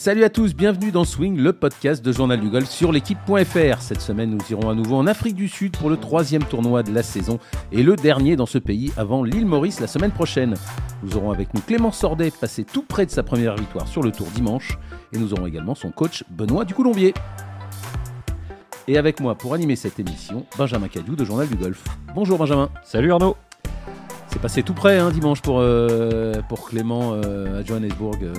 Salut à tous, bienvenue dans Swing, le podcast de Journal du Golf sur l'équipe.fr. Cette semaine, nous irons à nouveau en Afrique du Sud pour le troisième tournoi de la saison et le dernier dans ce pays avant l'île Maurice la semaine prochaine. Nous aurons avec nous Clément Sordet, passé tout près de sa première victoire sur le tour dimanche, et nous aurons également son coach Benoît Ducoulombier. Et avec moi pour animer cette émission, Benjamin Cadieu de Journal du Golf. Bonjour Benjamin. Salut Arnaud. C'est passé tout près hein, dimanche pour, euh, pour Clément euh, à Johannesburg. euh,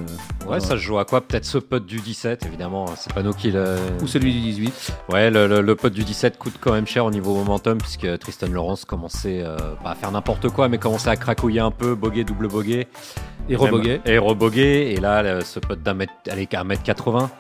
Ouais, ça se joue à quoi Peut-être ce pote du 17, évidemment. C'est pas nous qui le. Ou celui du 18. Ouais, le, le, le pote du 17 coûte quand même cher au niveau momentum, puisque Tristan Lawrence commençait pas à faire n'importe quoi, mais commençait à cracouiller un peu, boguer, double boguer. Et reboguer. Et reboguer. Et là, ce pote d'un mètre, allez, qu'à un mètre 80.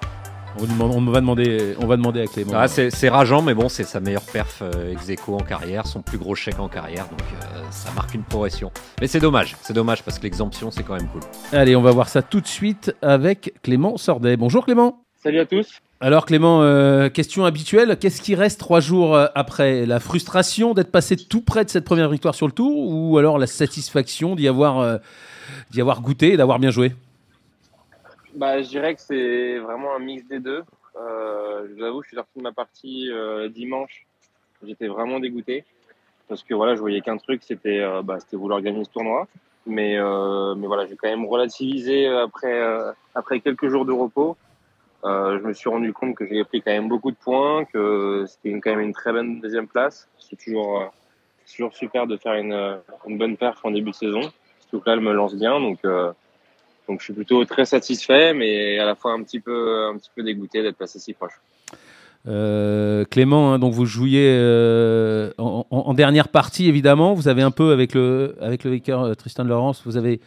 On, va demander, on va demander à Clément. Ah, c'est rageant, mais bon, c'est sa meilleure perf euh, ex aequo en carrière, son plus gros chèque en carrière, donc euh, ça marque une progression. Mais c'est dommage, c'est dommage parce que l'exemption, c'est quand même cool. Allez, on va voir ça tout de suite avec Clément Sordet. Bonjour Clément. Salut à tous. Alors Clément, euh, question habituelle, qu'est-ce qui reste trois jours après? La frustration d'être passé tout près de cette première victoire sur le tour ou alors la satisfaction d'y avoir, euh, d'y avoir goûté et d'avoir bien joué? Bah, je dirais que c'est vraiment un mix des deux. Euh, je vous avoue, je suis sorti de ma partie euh, dimanche. J'étais vraiment dégoûté parce que voilà, je voyais qu'un truc, c'était euh, bah, vouloir gagner ce tournoi. Mais mais voilà, j'ai quand même relativisé après après quelques jours de repos. Je me suis rendu compte que j'avais pris quand même beaucoup de points, que c'était quand même une très bonne deuxième place. C'est toujours toujours super de faire une, une bonne perf en début de saison. Surtout que là, elle me lance bien, donc. Donc je suis plutôt très satisfait, mais à la fois un petit peu, un petit peu dégoûté d'être passé si proche. Euh, Clément, hein, donc vous jouiez euh, en, dernière partie évidemment. Vous avez un peu avec le avec le Waker euh, Tristan Lawrence, vous avez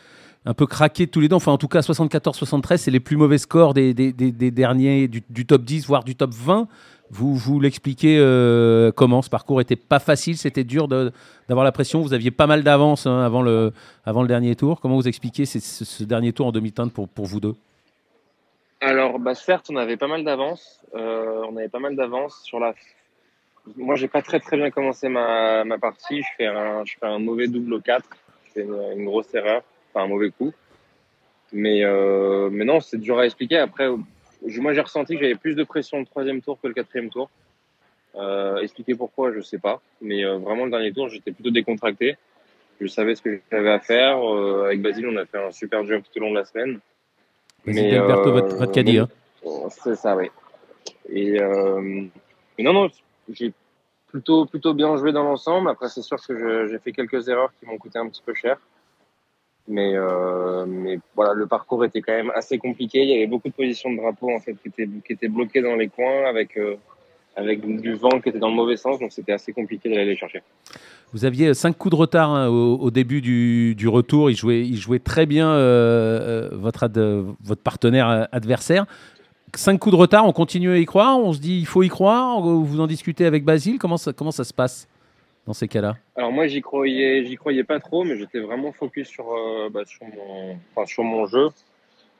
un peu craqué tous les deux. Enfin, en tout cas, 74-73, c'est les plus mauvais scores des, des- des- derniers du top 10, voire du top 20. Vous vous l'expliquez euh, comment? Ce parcours était pas facile, c'était dur d'avoir la pression. Vous aviez pas mal d'avance hein, avant le dernier tour. Comment vous expliquez ce, dernier tour en demi-teinte pour vous deux? Alors, bah, certes, on avait pas mal d'avance. Euh, on avait pas mal d'avance sur la. Moi, j'ai pas très très bien commencé ma, partie. Je fais un, mauvais double au 4. C'est une, une grosse erreur, enfin un mauvais coup. Mais euh, non, c'est dur à expliquer. Après, moi, j'ai ressenti que j'avais plus de pression le troisième tour que le quatrième tour. Euh, expliquer pourquoi, je sais pas. Mais euh, vraiment, le dernier tour, j'étais plutôt décontracté. Je savais ce que j'avais à faire. Euh, avec Basile, on a fait un super job tout au long de la semaine. Vas-y, Delberto, votre, votre caddie, mais- hein. C'est ça, oui. Et mais non, non, j'ai plutôt plutôt bien joué dans l'ensemble. Après, c'est sûr que j'ai fait quelques erreurs qui m'ont coûté un petit peu cher. Mais euh, mais voilà, le parcours était quand même assez compliqué. Il y avait beaucoup de positions de drapeau en fait qui étaient bloquées dans les coins avec euh, avec du vent qui était dans le mauvais sens, donc c'était assez compliqué d'aller les chercher. Vous aviez 5 coups de retard hein, au, début du, retour. Il jouait, très bien euh, euh, votre, partenaire euh, adversaire. 5 coups de retard, on continue à y croire? On se dit il faut y croire? Vous en discutez avec Basile? Comment ça se passe? Dans ces cas-là Alors moi j'y croyais, j'y croyais pas trop, mais j'étais vraiment focus sur, euh, bah, sur mon, enfin, sur mon jeu.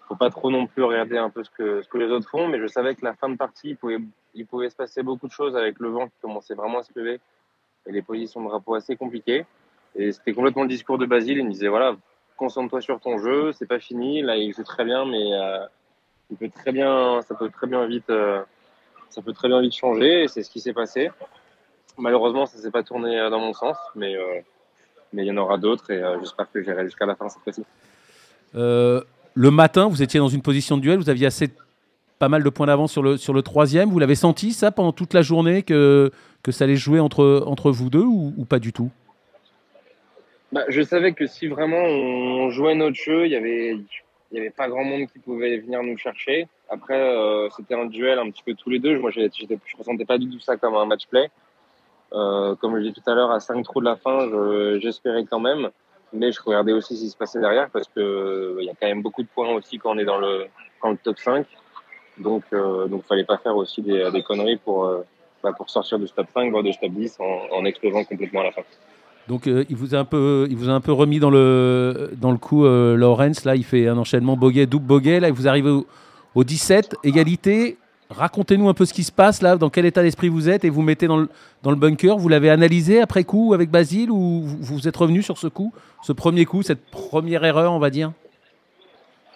Faut pas trop non plus regarder un peu ce que, ce que les autres font, mais je savais que la fin de partie, il pouvait, il pouvait se passer beaucoup de choses avec le vent qui commençait vraiment à se lever et les positions de drapeau assez compliquées. Et c'était complètement le discours de Basile. Il me disait voilà, concentre-toi sur ton jeu, c'est pas fini. Là, il joue très bien, mais euh, il peut très bien, ça peut très bien vite, euh, ça peut très bien vite changer. Et c'est ce qui s'est passé. Malheureusement, ça s'est pas tourné euh, dans mon sens, mais euh, mais il y en aura d'autres et euh, j'espère que j'irai jusqu'à la fin cette fois-ci. Le matin, vous étiez dans une position de duel. Vous aviez assez pas mal de points d'avance sur le, sur le troisième. Vous l'avez senti ça pendant toute la journée que, que ça allait jouer entre, entre vous deux ou, ou pas du tout? Bah, je savais que si vraiment on jouait notre jeu, il y avait il y avait pas grand monde qui pouvait venir nous chercher. Après, euh, c'était un duel un petit peu tous les deux. Moi, je ressentais pas du tout ça comme un match play. Euh, comme je l'ai dit tout à l'heure, à 5 trous de la fin, je- j'espérais quand même. Mais je regardais aussi ce qui se passait derrière parce que euh, il y a quand même beaucoup de points aussi quand on est dans le, top 5. Donc, euh, donc, fallait pas faire aussi des, conneries pour, euh, bah, pour sortir du top 5, voire du top 10 en, en explosant complètement à la fin. Donc il vous a un peu, il vous a un peu remis dans le dans le coup euh, Lawrence. Là, il fait un enchaînement bogey, double bogey. Là, vous arrivez au, au 17, égalité. Racontez-nous un peu ce qui se passe là, dans quel état d'esprit vous êtes et vous mettez dans le, bunker. Vous l'avez analysé après coup avec Basile ou vous, êtes revenu sur ce coup, ce premier coup, cette première erreur, on va dire?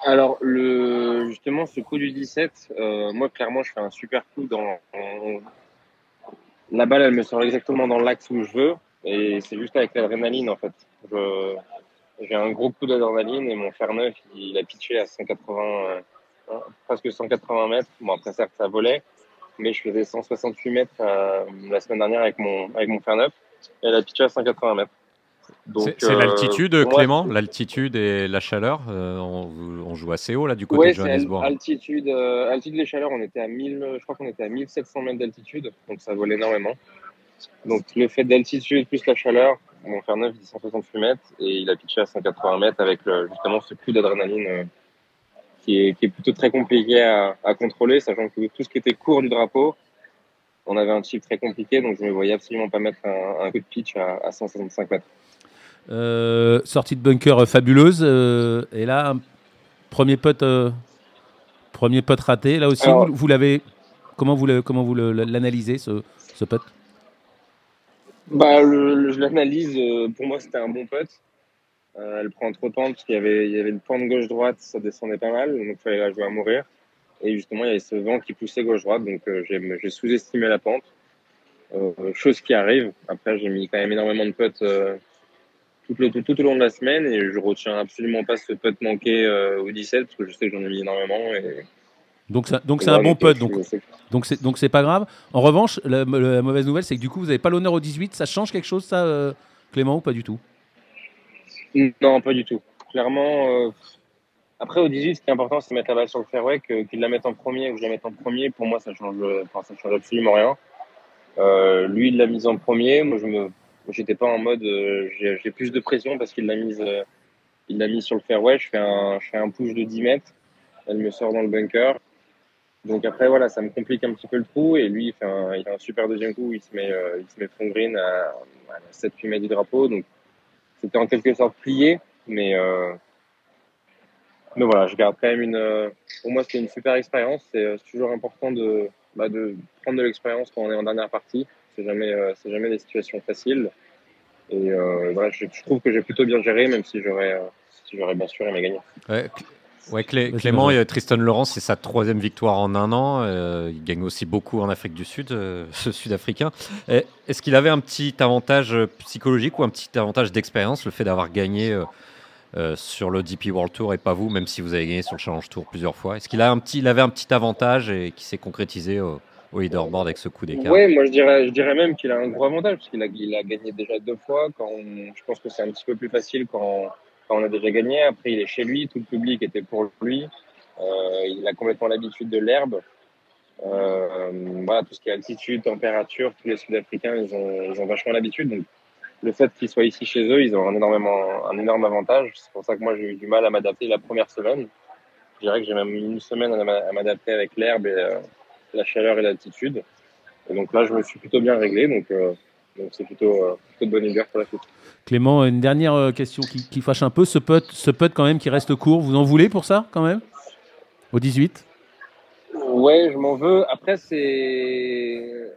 Alors, le, justement, ce coup du 17, euh, moi, clairement, je fais un super coup dans. La balle, elle me sort exactement dans l'axe où je veux. Et c'est juste avec l'adrénaline, en fait. J'ai un gros coup d'adrénaline et mon fer neuf, il a pitché à 180, euh, presque 180 mètres. Bon, après, certes, ça volait, mais je faisais 168 mètres euh, la semaine dernière avec mon, avec mon fer neuf. Et elle a pitché à 180 mètres. C'est euh, l'altitude, Clément L'altitude et la chaleur euh, on, joue assez haut là du côté de Johannesburg. Altitude, euh, altitude et chaleur, on était à 1000, je crois qu'on était à 1700 mètres d'altitude, donc ça vole énormément. Donc le fait d'altitude plus la chaleur, on fait 9 168 mètres et il a pitché à 180 mètres avec justement ce coup d'adrénaline qui, est, qui est plutôt très compliqué à, à, contrôler, sachant que tout ce qui était court du drapeau, on avait un chip très compliqué, donc je ne voyais absolument pas mettre un, coup de pitch à, à 165 mètres. Euh, sortie de bunker euh, fabuleuse. Euh, et là, premier putt, premier putt raté. Là aussi, vous, l'avez. Comment vous comment vous l'analysez ce, ce putt bah, je l'analyse. pour moi, c'était un bon putt. elle prend trop de pente parce qu'il y avait, il y avait une pente gauche-droite, ça descendait pas mal, donc il fallait la jouer à mourir. Et justement, il y avait ce vent qui poussait gauche-droite, donc j'ai sous-estimé la pente. chose qui arrive. Après, j'ai mis quand même énormément de putts tout, tout, au long de la semaine et je retiens absolument pas ce putt manqué euh, au 17 parce que je sais que j'en ai mis énormément. Et... Donc, ça, donc c'est un bon putt, donc donc c'est donc c'est pas grave. En revanche, la, mauvaise nouvelle, c'est que du coup, vous n'avez pas l'honneur au 18. Ça change quelque chose, ça, euh, Clément, ou pas du tout? Non, pas du tout. Clairement, euh, après au 18, ce qui est important, c'est mettre la balle sur le fairway, qu'il la mette en premier ou que je la mette en premier. Pour moi, ça change, ça change absolument rien. lui, il l'a mise en premier. Moi, je me J'étais pas en mode euh, j'ai plus de pression parce qu'il l'a mise euh, il l'a mis sur le fairway. Je fais un push de 10 mètres. Elle me sort dans le bunker. Donc après voilà, ça me complique un petit peu le trou et lui il fait un, a un super deuxième coup. Il se met euh, il se met front green à, 7-8 mètres du drapeau. Donc c'était en quelque sorte plié, mais mais voilà, je garde quand même une. Pour moi, c'était une super expérience. C'est toujours important de, bah, de prendre de l'expérience quand on est en dernière partie. C'est jamais, euh, c'est jamais des situations faciles. Et euh, je, trouve que j'ai plutôt bien géré, même si j'aurais, euh, si j'aurais bien sûr aimé gagner. Ouais, Clément, Tristan Laurent, c'est sa troisième victoire en un an. il gagne aussi beaucoup en Afrique du Sud, ce Sud-Africain. Est-ce qu'il avait un petit avantage psychologique ou un petit avantage d'expérience, le fait d'avoir gagné sur le DP World Tour et pas vous, même si vous avez gagné sur le Challenge Tour plusieurs fois? Est-ce qu'il a un petit, il avait un petit avantage et qui s'est concrétisé au leaderboard avec ce coup d'écart? Oui, moi je dirais, je dirais même qu'il a un gros avantage parce qu'il a, il a gagné déjà deux fois. Quand je pense que c'est un petit peu plus facile quand, quand, on a déjà gagné. Après, il est chez lui, tout le public était pour lui. Euh, il a complètement l'habitude de l'herbe. Euh, voilà, tout ce qui est altitude, température, tous les Sud-Africains, ils ont, vachement l'habitude. Donc, le fait qu'ils soient ici chez eux, ils ont un, énormément, un énorme avantage. C'est pour ça que moi, j'ai eu du mal à m'adapter la première semaine. Je dirais que j'ai même une semaine à m'adapter avec l'herbe et, euh, la chaleur et l'altitude. Et donc là, je me suis plutôt bien réglé. Donc, donc c'est plutôt, euh, plutôt, de bonne humeur pour la suite. Clément, une dernière euh, question qui, qui, fâche un peu. Ce putt, ce putt quand même qui reste court, vous en voulez pour ça quand même? Au 18 Ouais, je m'en veux. Après, c'est.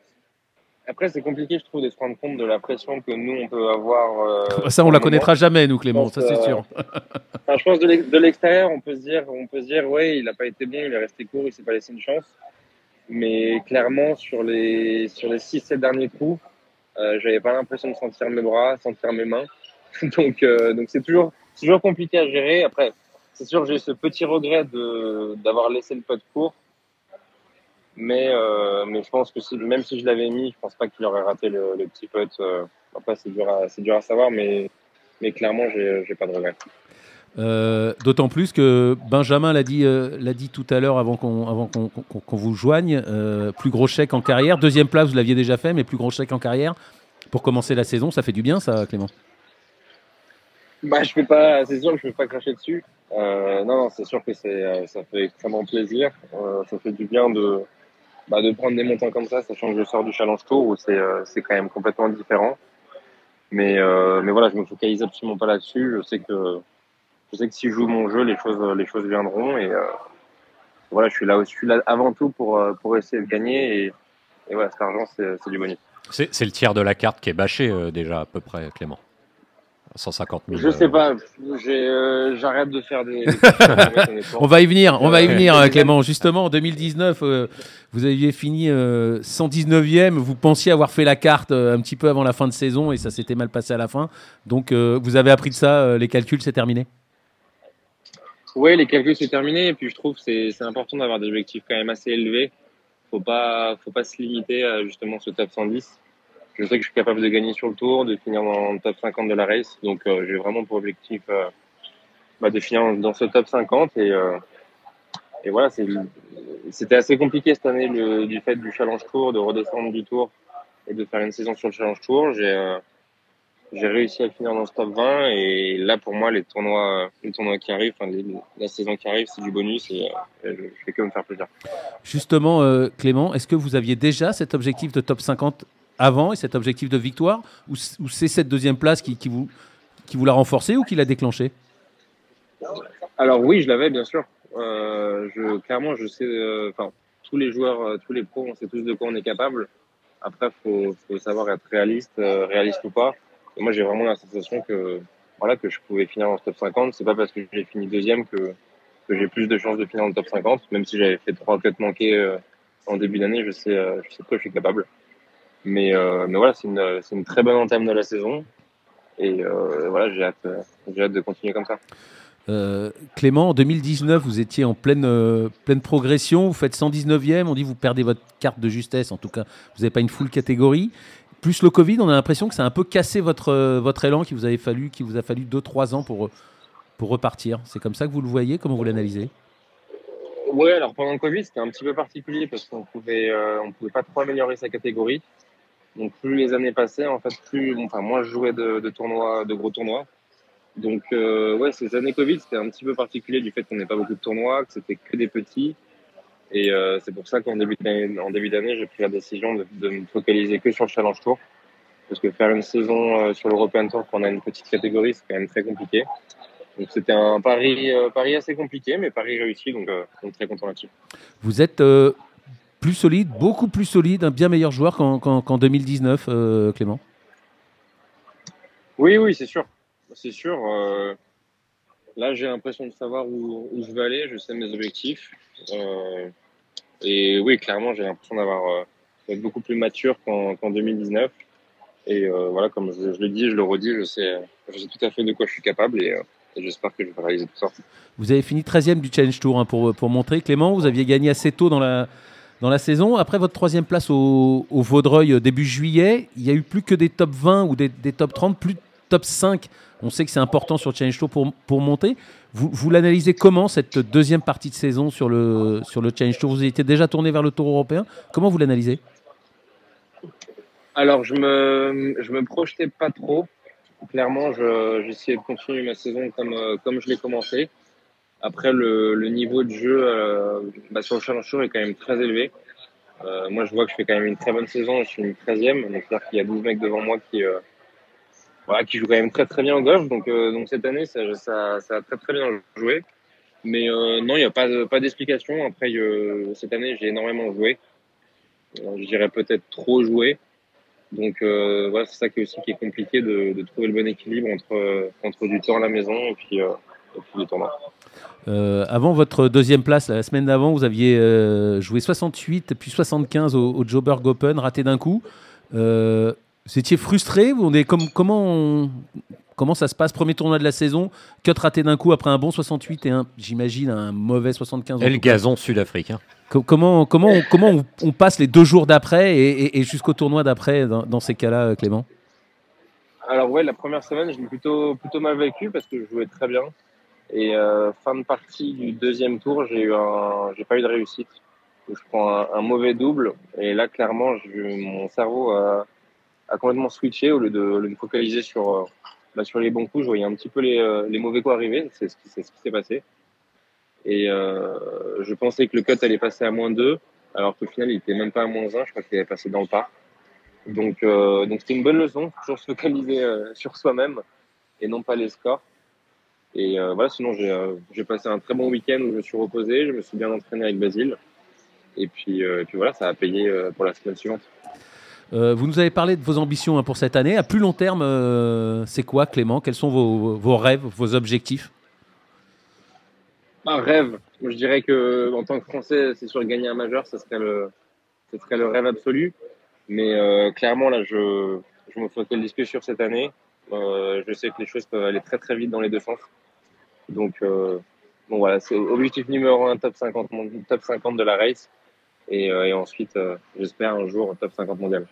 Après, c'est compliqué, je trouve, de se rendre compte de la pression que nous, on peut avoir. ça, on la connaîtra jamais, nous, Clément, ça, c'est sûr. je pense de l'extérieur, on peut se dire, on peut se dire, ouais, il n'a pas été bon, il est resté court, il s'est pas laissé une chance. Mais clairement, sur les, sur les 6-7 derniers coups, euh, j'avais pas l'impression de sentir mes bras, sentir mes mains. donc, euh, donc c'est toujours, toujours compliqué à gérer. Après, c'est sûr j'ai ce petit regret de, d'avoir laissé le pot court. Mais, euh, mais je pense que même si je l'avais mis, je pense pas qu'il aurait raté le, petit pot. Euh. après, c'est dur à, dur à savoir, mais, mais clairement, j'ai pas de regret. Euh, d'autant plus que Benjamin l'a dit, euh, dit tout à l'heure avant qu'on, vous joigne. Euh, plus gros chèque en carrière. Deuxième place, vous l'aviez déjà fait, mais plus gros chèque en carrière. Pour commencer la saison, ça fait du bien, ça, Clément? Bah, je fais pas, C'est sûr je ne vais pas cracher dessus. non, non, c'est sûr que c'est, ça fait extrêmement plaisir. ça fait du bien de, bah, de prendre des montants comme ça, sachant que je sors du Challenge Tour où c'est, c'est quand même complètement différent. Mais, mais voilà, je me focalise absolument pas là-dessus. Je sais que je sais que si je joue mon jeu, les choses, les choses viendront. Et euh, voilà, je suis là, je suis là avant tout pour, euh, pour essayer de gagner. Et, et voilà, cet argent, c'est du bonus. C'est le tiers de la carte qui est bâché euh, déjà à peu près, Clément. 150 000. Je sais pas. Euh, j'arrête de faire des. on va y venir. On va y venir, Clément. Justement, en 2019, euh, vous aviez fini 119e. Vous pensiez avoir fait la carte un petit peu avant la fin de saison et ça s'était mal passé à la fin. Donc, vous avez appris de ça. les calculs, c'est terminé? Oui, les calculs, c'est terminé. Et puis, je trouve que c'est important d'avoir des objectifs quand même assez élevés. Faut pas, faut pas se limiter à justement ce top 110 je sais que je suis capable de gagner sur le tour, de finir dans le top 50 de la race. Donc, euh, j'ai vraiment pour objectif euh, bah, de finir dans ce top 50. Et, euh, et voilà, c'était assez compliqué cette année le, du fait du Challenge Tour, de redescendre du tour et de faire une saison sur le Challenge Tour. J'ai réussi à finir dans ce top 20 et là pour moi les tournois les tournois qui arrivent enfin, la saison qui arrive c'est du bonus et, je, fais que me faire plaisir. Justement Clément, est-ce que vous aviez déjà cet objectif de top 50 avant et cet objectif de victoire Ou, c'est cette deuxième place qui, qui vous, qui vous l'a renforcé ou qui l'a déclenché? Alors oui, je l'avais bien sûr. Euh, je, clairement, je sais, euh, enfin, tous les joueurs, euh, tous les pros, on sait tous de quoi on est capable. Après, faut, faut savoir être réaliste, réaliste ou pas. Moi, j'ai vraiment la sensation que, voilà, que je pouvais finir le top 50. C'est pas parce que j'ai fini deuxième que, que j'ai plus de chances de finir le top 50. Même si j'avais fait trois cuts manqués en début d'année, je sais, je sais je suis capable. Mais, euh, mais voilà, c'est une, une, très bonne entame de la saison. Et euh, voilà, j'ai hâte, hâte de continuer comme ça. Euh, Clément, en 2019, vous étiez en pleine, euh, pleine progression, vous faites 119e, on dit vous perdez votre carte de justesse, en tout cas, vous n'avez pas une full catégorie. Plus le Covid, on a l'impression que ça a un peu cassé votre, votre élan qui vous, vous a fallu 2-3 ans pour, pour repartir. C'est comme ça que vous le voyez Comment vous l'analysez? Oui, alors pendant le Covid, c'était un petit peu particulier parce qu'on pouvait, on pouvait pas trop améliorer sa catégorie. Donc plus les années passaient, en fait, plus, enfin, moi je jouais de, tournois, de gros tournois. Donc euh, ouais, ces années Covid, c'était un petit peu particulier du fait qu'on n'ait pas beaucoup de tournois, que c'était que des petits. Et euh, c'est pour ça qu'en début d'année, j'ai pris la décision de, de, me focaliser que sur le Challenge Tour, parce que faire une saison euh, sur l'European Tour quand on a une petite catégorie, c'est quand même très compliqué. Donc c'était un pari, euh, pari assez compliqué, mais pari réussi, donc, euh, donc très content là-dessus. Vous êtes plus solide, beaucoup plus solide, un bien meilleur joueur qu'en 2019, euh, Clément? Oui, oui, c'est sûr. C'est sûr. Euh, là, j'ai l'impression de savoir où, je veux aller, je sais mes objectifs. Euh, et oui, clairement, j'ai l'impression d'avoir d'être beaucoup plus mature qu'en 2019. Et voilà, comme je, le dis, je le redis, je sais, je sais tout à fait de quoi je suis capable et, j'espère que je vais réaliser tout ça. Vous avez fini 13e du Challenge Tour hein, pour, pour montrer, Clément. Vous aviez gagné assez tôt dans la, dans la saison. Après votre troisième place au, Vaudreuil euh, début juillet, il n'y a eu plus que des top 20 ou des, top 30, plus top 5. On sait que c'est important sur Challenge Tour pour, pour monter. Vous, vous l'analysez comment cette deuxième partie de saison sur le, sur le Challenge Tour? Vous étiez déjà tourné vers le Tour européen. Comment vous l'analysez? Alors, je me, je me projetais pas trop. Clairement, j'essayais de continuer ma saison comme, euh, comme je l'ai commencé. Après, le, le, niveau de jeu euh, bah, sur le Challenge Tour est quand même très élevé. Euh, moi, je vois que je fais quand même une très bonne saison. Je suis une 13e. Donc, c'est-à-dire qu'il y a 12 mecs devant moi qui, qui jouent quand même très très bien au golf. Donc, euh, donc cette année, ça, ça, a très très bien joué. Mais euh, non, il n'y a pas, pas d'explication. Après, cette année, j'ai énormément joué. je dirais peut-être trop joué. Donc voilà, c'est ça qui est aussi qui est compliqué de, trouver le bon équilibre entre, entre du temps à la maison et puis, et puis les tournois. Euh, avant votre deuxième place, la semaine d'avant, vous aviez euh, joué 68 puis 75 au, Joburg Open, raté d'un coup. Euh, vous étiez frustré on est comme, comment, comment ça se passe Premier tournoi de la saison, cut raté d'un coup après un bon 68 et un, j'imagine, un mauvais 75. Et le gazon sud-africain. Comment, comment, on, comment on, passe les deux jours d'après et, jusqu'au tournoi d'après dans, dans, ces cas-là, Clément? Alors ouais, la première semaine, je l'ai plutôt, plutôt mal vécu parce que je jouais très bien. Et euh, fin de partie du deuxième tour, j'ai eu un, j'ai pas eu de réussite. Je prends un, mauvais double et là clairement, mon cerveau a, a, complètement switché au lieu de, me focaliser sur euh, bah, sur les bons coups. Je voyais un petit peu les, euh, les mauvais coups arriver. C'est ce qui s'est passé. Et euh, je pensais que le cut allait passer à moins 2, alors qu'au final, il était même pas à moins 1. Je crois qu'il allait passer dans le pas. Donc donc c'était une bonne leçon. Toujours se focaliser sur soi-même et non pas les scores. Et voilà, sinon j'ai passé un très bon week-end où je me suis reposé, je me suis bien entraîné avec Basile. Et puis, et puis voilà, ça a payé pour la semaine suivante. Vous nous avez parlé de vos ambitions hein, pour cette année. À plus long terme, c'est quoi, Clément? Quels sont vos, vos, rêves, vos objectifs? Un rêve. Je dirais que en tant que Français, c'est sûr gagner un majeur, ce serait le, ce serait le rêve absolu. Mais clairement, là, je, je me focalise que sur cette année. je sais que les choses peuvent aller très très vite dans les deux sens. Donc, euh, bon, voilà, c'est objectif numéro un, top 50, top 50 de la race. Et, euh, et ensuite, euh, j'espère un jour top 50 mondial.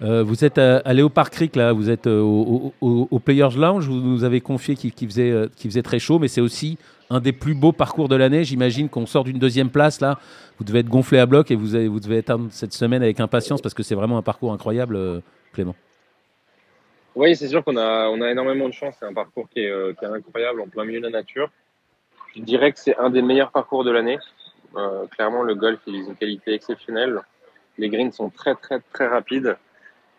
vous êtes à, Léopard Creek, là, vous êtes au, au, Players Lounge, vous nous avez confié qu'il faisait, faisait très chaud, mais c'est aussi un des plus beaux parcours de l'année. J'imagine qu'on sort d'une deuxième place, là, vous devez être gonflé à bloc et vous, avez, vous devez attendre cette semaine avec impatience parce que c'est vraiment un parcours incroyable, Clément. Oui, c'est sûr qu'on a, on a énormément de chance. C'est un parcours qui est, euh, qui est, incroyable en plein milieu de la nature. Je dirais que c'est un des meilleurs parcours de l'année. Euh, clairement, le golf il une qualité exceptionnelle. Les greens sont très, très, très rapides.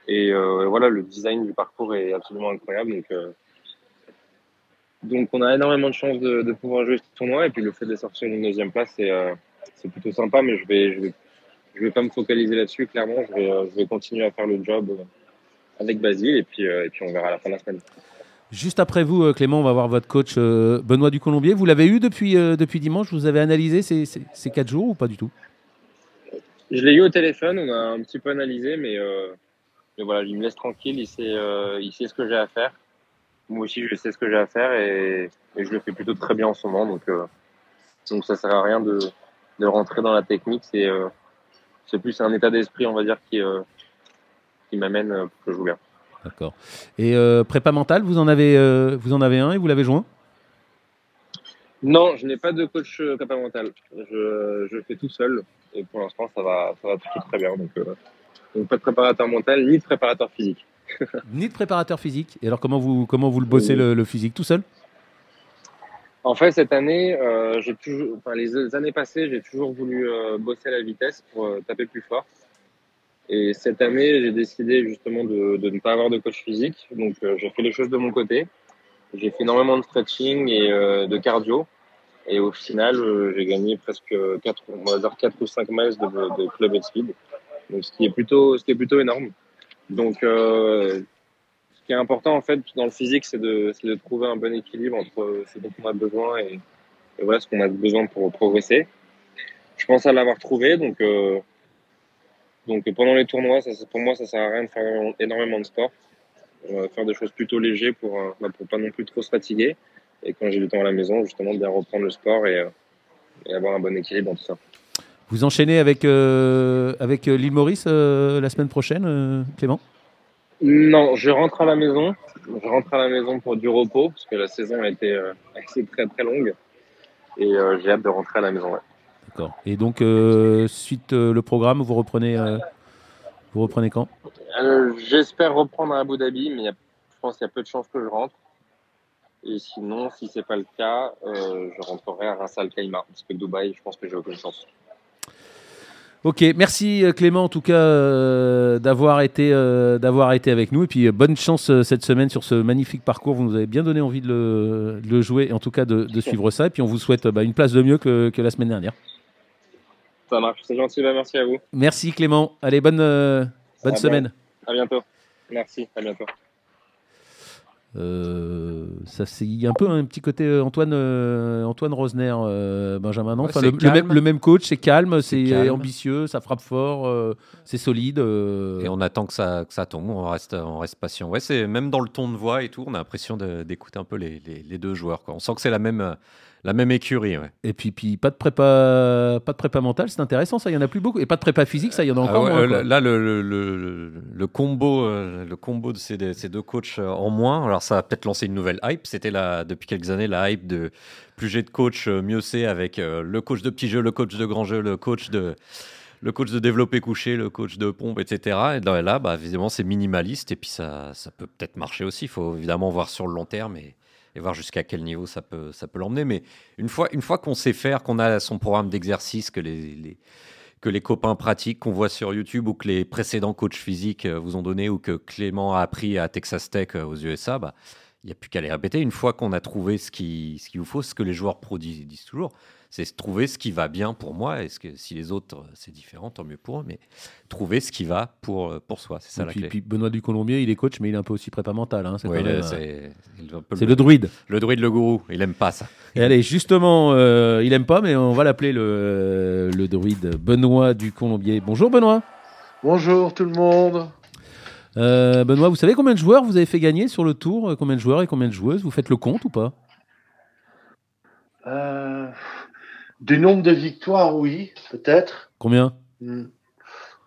Et euh, voilà, le design du parcours est absolument incroyable. Donc, euh, donc on a énormément de chance de, pouvoir jouer ce tournoi. Et puis le fait de sortir une deuxième place, c'est, plutôt sympa. Mais je vais, je vais, je vais pas me focaliser là-dessus. Clairement, je vais, je vais continuer à faire le job avec Basile et puis, et puis on verra à la fin de la semaine. Juste après vous, euh, Clément, on va voir votre coach euh, Benoît Ducolombier. Vous l'avez eu depuis, depuis dimanche Vous avez analysé ces, ces, quatre jours ou pas du tout? Je l'ai eu au téléphone, on a un petit peu analysé, mais, voilà, il me laisse tranquille, il sait, ce que j'ai à faire. Moi aussi, je sais ce que j'ai à faire et, je le fais plutôt très bien en ce moment. Donc, ça sert à rien de, rentrer dans la technique. C'est plus un état d'esprit, on va dire, qui, qui m'amène euh, pour que je joue bien. D'accord. Et euh, prépa mental, vous en avez, euh, vous en avez un et vous l'avez joint? Non, je n'ai pas de coach prépa mental. Je, je fais tout seul et pour l'instant ça va, ça va tout très bien. Donc, donc pas de préparateur mental ni de préparateur physique. ni de préparateur physique. Et alors comment vous, comment vous le bossez le, le, physique tout seul? En fait, cette année, j'ai toujours, enfin, les années passées, j'ai toujours voulu bosser à la vitesse pour taper plus fort. Et cette année, j'ai décidé justement de, ne pas avoir de coach physique. Donc, euh, j'ai fait les choses de mon côté. J'ai fait énormément de stretching et euh, de cardio. Et au final, euh, j'ai gagné presque 4, on va dire 4 ou 5 miles de, club et speed. Donc, ce qui est plutôt, ce plutôt énorme. Donc, ce qui est important, en fait, dans le physique, c'est de, trouver un bon équilibre entre ce dont on a besoin et, et voilà ce qu'on a besoin pour progresser. Je pense à l'avoir trouvé. Donc, donc pendant les tournois, ça, pour moi, ça sert à rien de faire énormément de sport. On va faire des choses plutôt légères pour, euh, bah, pour pas non plus trop se fatiguer. Et quand j'ai du temps à la maison, justement, bien reprendre le sport et, euh, et avoir un bon équilibre dans tout ça. Vous enchaînez avec, euh, avec l'île Maurice la semaine prochaine, Clément? Non, je rentre à la maison. Je rentre à la maison pour du repos, parce que la saison a été assez très très longue. Et j'ai hâte de rentrer à la maison. D'accord. Et donc, euh, suite euh, le programme, vous reprenez, euh, vous reprenez quand? J'espère reprendre à Abu Dhabi, mais je pense qu'il y a peu de chances que je rentre. Et sinon, si c'est pas le cas, je rentrerai à Ras Al Khaimah, parce que Dubaï, je pense que j'ai aucune chance. Ok, merci Clément en tout cas d'avoir été, d'avoir été avec nous et puis bonne chance cette semaine sur ce magnifique parcours. Vous nous avez bien donné envie de le, jouer et en tout cas de, suivre ça. Et puis on vous souhaite bah, une place de mieux que, que la semaine dernière. Ça marche, c'est gentil, bah, merci à vous. Merci Clément. Allez, bonne, euh, bonne semaine. À bientôt. Merci, à bientôt. Euh, ça c'est un peu un petit côté euh, Antoine Antoine Rosner Benjamin non? Enfin, le, même, coach c'est calme c'est ambitieux ça frappe fort c'est solide et on attend que ça que ça tombe on reste on reste patient ouais c'est même dans le ton de voix et tout on a l'impression d'écouter un peu les, les, deux joueurs quoi. on sent que c'est la même la même écurie, ouais. Et puis, puis pas de prépa, pas de prépa mentale, c'est intéressant, ça. Il y en a plus beaucoup. Et pas de prépa physique, ça, il y en a ah encore moins. là, le, le, le, combo, euh, le combo de ces, ces, deux coachs euh, en moins. Alors, ça a peut-être lancé une nouvelle hype. C'était depuis quelques années la hype de plus j'ai de coach, euh, mieux c'est avec le coach de petit jeu, le coach de grand jeu, le coach de le coach de développé couché, le coach de pompe, etc. Et là, bah, évidemment, c'est minimaliste et puis ça, ça peut peut-être marcher aussi. Il faut évidemment voir sur le long terme. Et, et voir jusqu'à quel niveau ça peut, ça peut l'emmener. Mais une fois, une fois qu'on sait faire, qu'on a son programme d'exercice, que les, que les copains pratiquent, qu'on voit sur YouTube ou que les précédents coachs physiques euh, vous ont donné ou que Clément a appris à Texas Tech euh, aux USA, bah, il n'y a plus qu'à les répéter. Une fois qu'on a trouvé ce qu'il ce vous faut, ce que les joueurs pro disent, toujours, c'est trouver ce qui va bien pour moi. Et ce que, si les autres, c'est différent, tant mieux pour eux. Mais trouver ce qui va pour, pour soi. C'est ça la puis, clé. Puis Benoît Ducolombier, il est coach, mais il est un peu aussi prépa mental. Hein, c'est le, druide. Le druide, le gourou. Il aime pas ça. Et allez, justement, euh, il aime pas, mais on va l'appeler le, le druide Benoît Ducolombier. Bonjour Benoît. Bonjour tout le monde. Euh, Benoît, vous savez combien de joueurs vous avez fait gagner sur le tour? Combien de joueurs et combien de joueuses? Vous faites le compte ou pas? Euh, Du nombre de victoires, oui, peut-être. Combien? Hmm.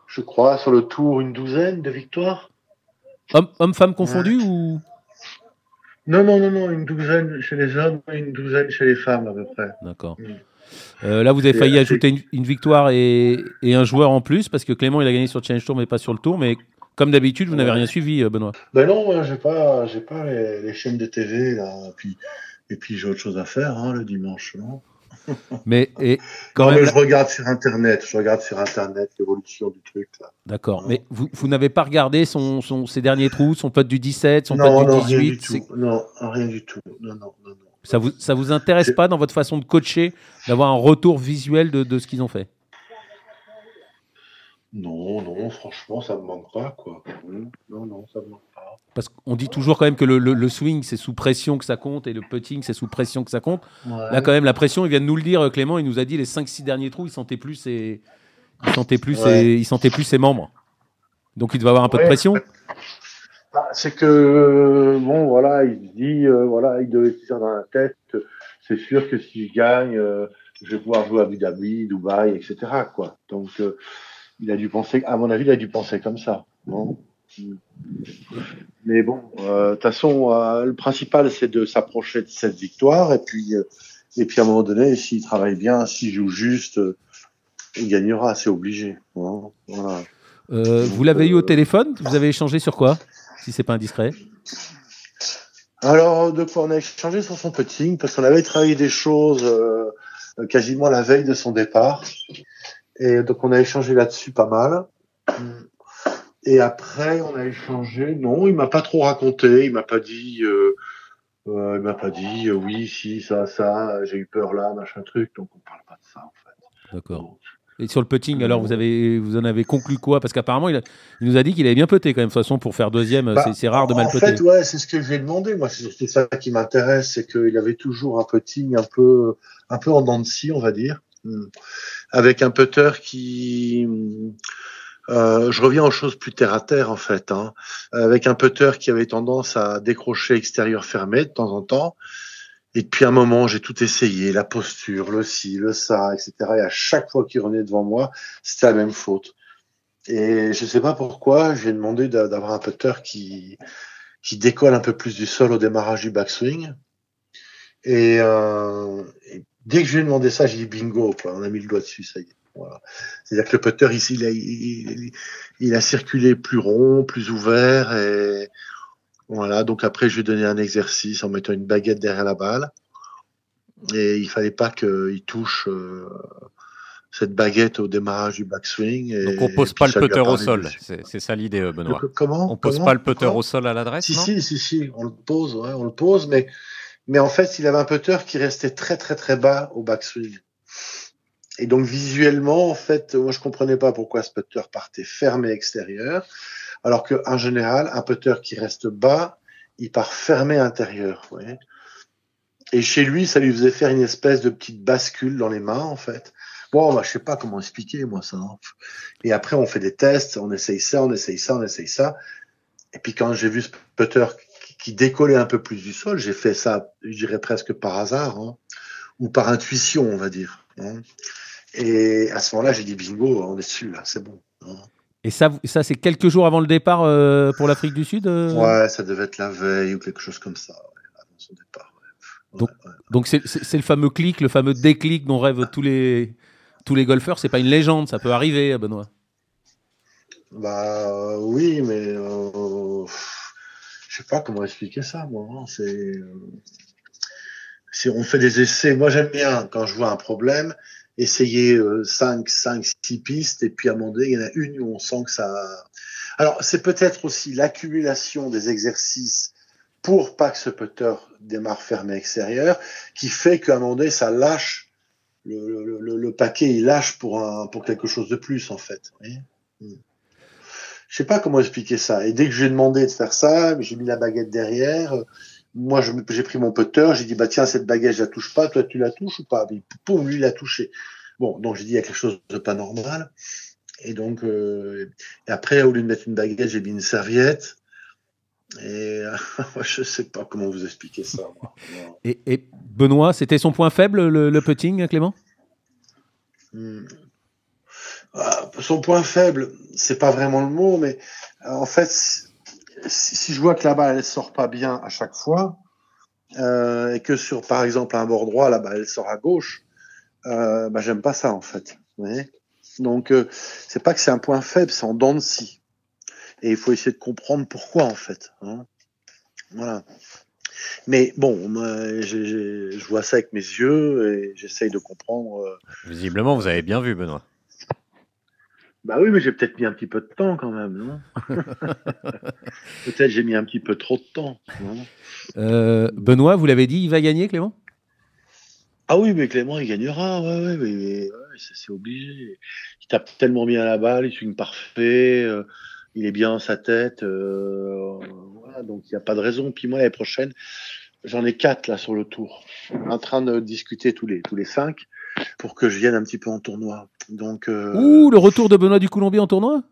Je crois sur le tour une douzaine de victoires. Hommes-femmes confondus ou? Non, non, non, non, une douzaine chez les hommes et une douzaine chez les femmes à peu près. D'accord. Hmm. Euh, là, vous avez failli ajouter une, victoire et, et, un joueur en plus parce que Clément il a gagné sur Challenge Tour mais pas sur le Tour. Mais comme d'habitude, vous n'avez rien suivi, euh, Benoît. Ben non, j'ai pas, j'ai pas les, chaînes de TV là. Et puis, et puis j'ai autre chose à faire hein, le dimanche, non? mais et quand même, je regarde sur internet, je regarde sur internet l'évolution du truc là. D'accord, mais vous, vous n'avez pas regardé son, son, ses derniers trous, son pote du 17, son non, pote du 18 rien du tout. Non, rien du tout. Non, non, non, Ça vous ça vous intéresse pas dans votre façon de coacher d'avoir un retour visuel de, de ce qu'ils ont fait? Non, non, franchement, ça me manque pas, quoi. Non, non, ça me manque pas. Parce qu'on dit toujours quand même que le, swing, c'est sous pression que ça compte et le putting, c'est sous pression que ça compte. Là, quand même, la pression, il vient de nous le dire, Clément, il nous a dit les 5-6 derniers trous, il sentait plus ses, il sentait plus, ses... il sentait plus ses membres. Donc, il devait avoir un peu de pression. Bah, c'est que, bon, voilà, il dit, euh, voilà, il devait se dire dans la tête, c'est sûr que si je gagne, euh, je vais pouvoir jouer à Abu Dhabi, Dubaï, etc., quoi. Donc, euh, il a dû penser, à mon avis, il a dû penser comme ça. Mais bon, euh, de toute façon, euh, le principal, c'est de s'approcher de cette victoire. Et puis, euh, et puis à un moment donné, s'il travaille bien, s'il joue juste, il gagnera, c'est obligé. Voilà. vous l'avez eu au téléphone? Vous avez échangé sur quoi Si c'est pas indiscret? Alors, de quoi on a échangé sur son putting Parce qu'on avait travaillé des choses quasiment la veille de son départ. Et donc on a échangé là-dessus pas mal. Et après on a échangé. Non, il m'a pas trop raconté. Il m'a pas dit. Euh, euh, il m'a pas dit euh, oui, si ça, ça. J'ai eu peur là, machin truc. Donc on parle pas de ça en fait. D'accord. Et sur le putting, alors vous avez, vous en avez conclu quoi? Parce qu'apparemment, il, il, nous a dit qu'il avait bien puté quand même. De toute façon, pour faire deuxième, bah, c'est rare de mal puter. En fait, ouais, c'est ce que j'ai demandé. Moi, c'est ça qui m'intéresse, c'est qu'il avait toujours un putting un peu, un peu en dents de scie, on va dire. Hmm. Avec un putter qui, euh, je reviens aux choses plus terre à terre en fait, hein. avec un putter qui avait tendance à décrocher extérieur fermé de temps en temps. Et puis à un moment, j'ai tout essayé, la posture, le ci, le ça, etc. Et à chaque fois qu'il revenait devant moi, c'était la même faute. Et je ne sais pas pourquoi, j'ai demandé d'avoir un putter qui qui décolle un peu plus du sol au démarrage du backswing. Et, euh, et Dès que je lui ai demandé ça, j'ai dit bingo, quoi. On a mis le doigt dessus, ça y est. Voilà. C'est-à-dire que le putter ici, il a, il, il a, circulé plus rond, plus ouvert, et voilà. Donc après, je lui ai donné un exercice en mettant une baguette derrière la balle, et il fallait pas qu'il touche euh, cette baguette au démarrage du backswing. Et, Donc on pose pas le putter au sol, c'est ça l'idée, euh, Benoît. comment On pose pas le putter au sol à l'adresse Si, si, si, si, on le pose, ouais, on le pose, mais mais en fait, il avait un putter qui restait très très très bas au backswing. Et donc visuellement, en fait, moi je comprenais pas pourquoi ce putter partait fermé extérieur, alors qu'en général, un putter qui reste bas, il part fermé intérieur. Voyez et chez lui, ça lui faisait faire une espèce de petite bascule dans les mains, en fait. Bon, bah, je sais pas comment expliquer, moi, ça. Hein. Et après, on fait des tests, on essaye ça, on essaye ça, on essaye ça. Et puis quand j'ai vu ce putter qui décollait un peu plus du sol. J'ai fait ça, je dirais presque par hasard, hein, ou par intuition, on va dire. Hein. Et à ce moment-là, j'ai dit bingo, on est dessus, là, c'est bon. Hein. Et ça, ça c'est quelques jours avant le départ euh, pour l'Afrique du Sud euh? Ouais, ça devait être la veille ou quelque chose comme ça, avant son départ. donc, donc c'est, le fameux clic, le fameux déclic dont rêvent tous les, tous les golfeurs. C'est pas une légende, ça peut arriver, Benoît. Bah oui, mais euh, je sais pas comment expliquer ça, moi. Hein. Si on fait des essais. Moi, j'aime bien quand je vois un problème, essayer 5, 5, 6 pistes, et puis donné, il y en a une où on sent que ça. Alors, c'est peut-être aussi l'accumulation des exercices pour pas que ce putter démarre fermé extérieur, qui fait qu'à un moment donné, ça lâche le, paquet, il lâche pour quelque chose de plus en fait. Hmm. Je sais pas comment expliquer ça. Et dès que j'ai demandé de faire ça, j'ai mis la baguette derrière. Moi, j'ai pris mon putter, j'ai dit bah tiens cette baguette je la touche pas, toi tu la touches ou pas? Poum, lui il a touché. Bon, donc j'ai dit il y a quelque chose de pas normal. Et donc euh, et après au lieu de mettre une baguette, j'ai mis une serviette. Et je sais pas comment vous expliquer ça. Et, et, Benoît, c'était son point faible, le, putting, Clément? Hmm. Ah, Son point faible, c'est pas vraiment le mot, mais euh, en fait, si, je vois que la balle elle sort pas bien à chaque fois, euh, et que sur par exemple un bord droit, la balle elle sort à gauche, euh, bah, j'aime pas ça en fait. Donc euh, c'est pas que c'est un point faible, c'est en dents de scie. Et il faut essayer de comprendre pourquoi en fait. Hein. Voilà. Mais bon, je vois ça avec mes yeux et j'essaye de comprendre. Euh, Visiblement, vous avez bien vu, Benoît. Bah oui, mais j'ai peut-être mis un petit peu de temps quand même, non Peut-être j'ai mis un petit peu trop de temps. Euh, Benoît, vous l'avez dit, il va gagner, Clément? Ah oui, mais Clément, il gagnera, ouais, ouais, c'est obligé. Il tape tellement bien la balle, il swing parfait, euh, il est bien dans sa tête. voilà, donc il n'y a pas de raison. Puis moi, l'année prochaine, j'en ai quatre là sur le tour, en train de discuter tous les, tous les cinq pour que je vienne un petit peu en tournoi. Donc, euh... Ouh, le retour de Benoît du Colombier en tournoi?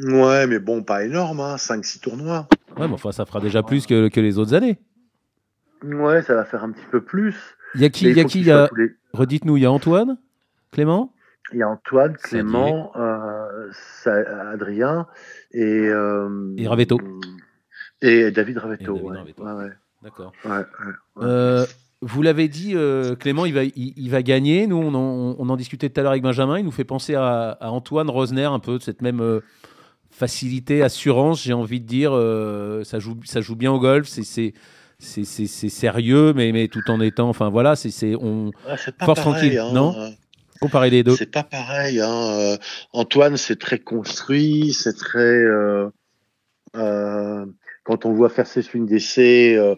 Ouais, mais bon, pas énorme, hein, 5-6 tournois. Ouais, mais enfin, ça fera déjà plus que, que, les autres années. Ouais, ça va faire un petit peu plus. Il y a qui, il y a qui y a... Redites-nous, il y a Antoine? Clément? Il y a Antoine, Clément, euh, Adrien et. Euh, et Ravetto. Et David Ravetto, ouais. Ravetto. ouais, ouais. D'accord. Ouais, euh, vous l'avez dit, euh, Clément, il va, il, va gagner. Nous, on en, on en discutait tout à l'heure avec Benjamin. Il nous fait penser à, à Antoine Rosner, un peu de cette même euh, facilité, assurance, j'ai envie de dire. Euh, ça, joue, ça joue bien au golf. C'est sérieux, mais, mais tout en étant. Enfin, voilà, c'est on force tranquille. Hein, non Comparer les deux. C'est pas pareil. Hein. Antoine, c'est très construit, c'est très quand on voit faire ses swings d'essai, euh,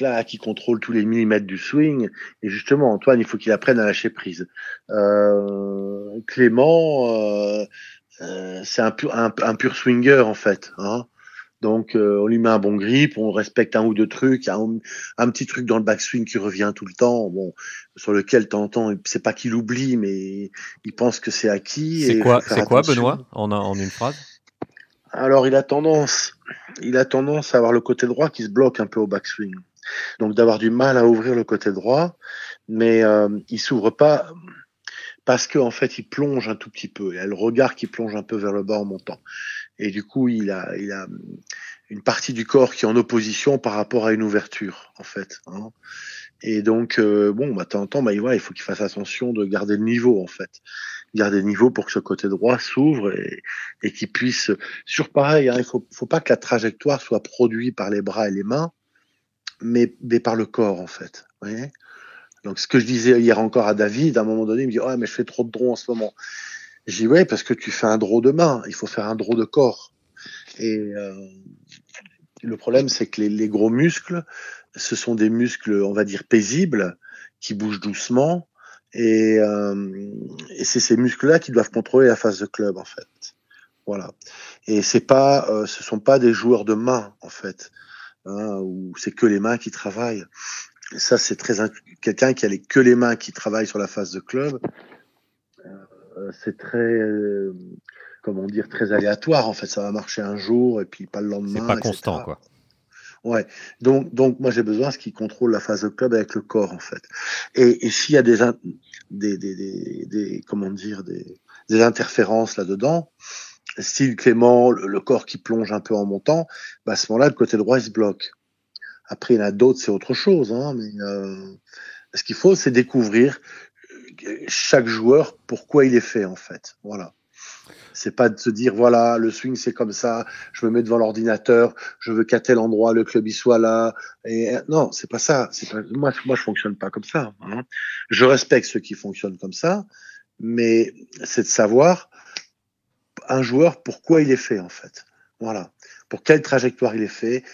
là, qui contrôle tous les millimètres du swing. Et justement, Antoine, il faut qu'il apprenne à lâcher prise. Euh, Clément, euh, euh c'est un pur, un, pur swinger en fait. Hein. Donc, euh, on lui met un bon grip, on respecte un ou deux trucs, un, un petit truc dans le backswing qui revient tout le temps, bon, sur lequel t'entends, c'est pas qu'il oublie, mais il pense que c'est acquis. C'est quoi, c'est quoi, Benoît, en, en une phrase? Alors, il a tendance, il a tendance à avoir le côté droit qui se bloque un peu au backswing. Donc, d'avoir du mal à ouvrir le côté droit, mais euh, il s'ouvre pas parce qu'en en fait, il plonge un tout petit peu. Il a le regard qui plonge un peu vers le bas en montant. Et du coup, il a, il a une partie du corps qui est en opposition par rapport à une ouverture, en fait. Hein. Et donc, euh, bon, bah, de temps en temps, bah, il faut qu'il fasse attention de garder le niveau, en fait garder niveau pour que ce côté droit s'ouvre et, et qu'il puisse. Sur pareil, hein, il faut, faut pas que la trajectoire soit produite par les bras et les mains, mais, mais par le corps en fait. Vous voyez? Donc ce que je disais hier encore à David, à un moment donné, il me dit ouais mais je fais trop de draw en ce moment. J'ai dit ouais parce que tu fais un draw de main, il faut faire un draw de corps. Et euh, le problème c'est que les, les gros muscles, ce sont des muscles on va dire paisibles qui bougent doucement et, euh, et c'est ces muscles-là qui doivent contrôler la phase de club, en fait. Voilà. Et c'est pas, euh, ce sont pas des joueurs de main, en fait, hein, où c'est que les mains qui travaillent. Et ça, c'est très quelqu'un qui a les, que les mains qui travaillent sur la phase de club. Euh, c'est très, euh, comment dire, très aléatoire. En fait, ça va marcher un jour et puis pas le lendemain. C'est pas constant, quoi. Ouais. Donc, donc moi j'ai besoin ce qui contrôle la phase de club avec le corps en fait. Et, s'il y a des, des, des, des, comment dire des, des interférences là-dedans, style Clément, le, corps qui plonge un peu en montant, bah à ce moment-là le côté droit il se bloque. Après il y en a d'autres c'est autre chose, hein, mais euh, ce qu'il faut c'est découvrir euh, chaque joueur pourquoi il est fait en fait. Voilà. C'est pas de se dire voilà le swing c'est comme ça, je me mets devant l'ordinateur, je veux qu'à tel endroit le club y soit là. Et non, c'est pas ça. C'est pas moi moi je fonctionne pas comme ça. Hein. Je respecte ceux qui fonctionnent comme ça, mais c'est de savoir un joueur pourquoi il est fait en fait. Voilà, pour quelle trajectoire il est fait,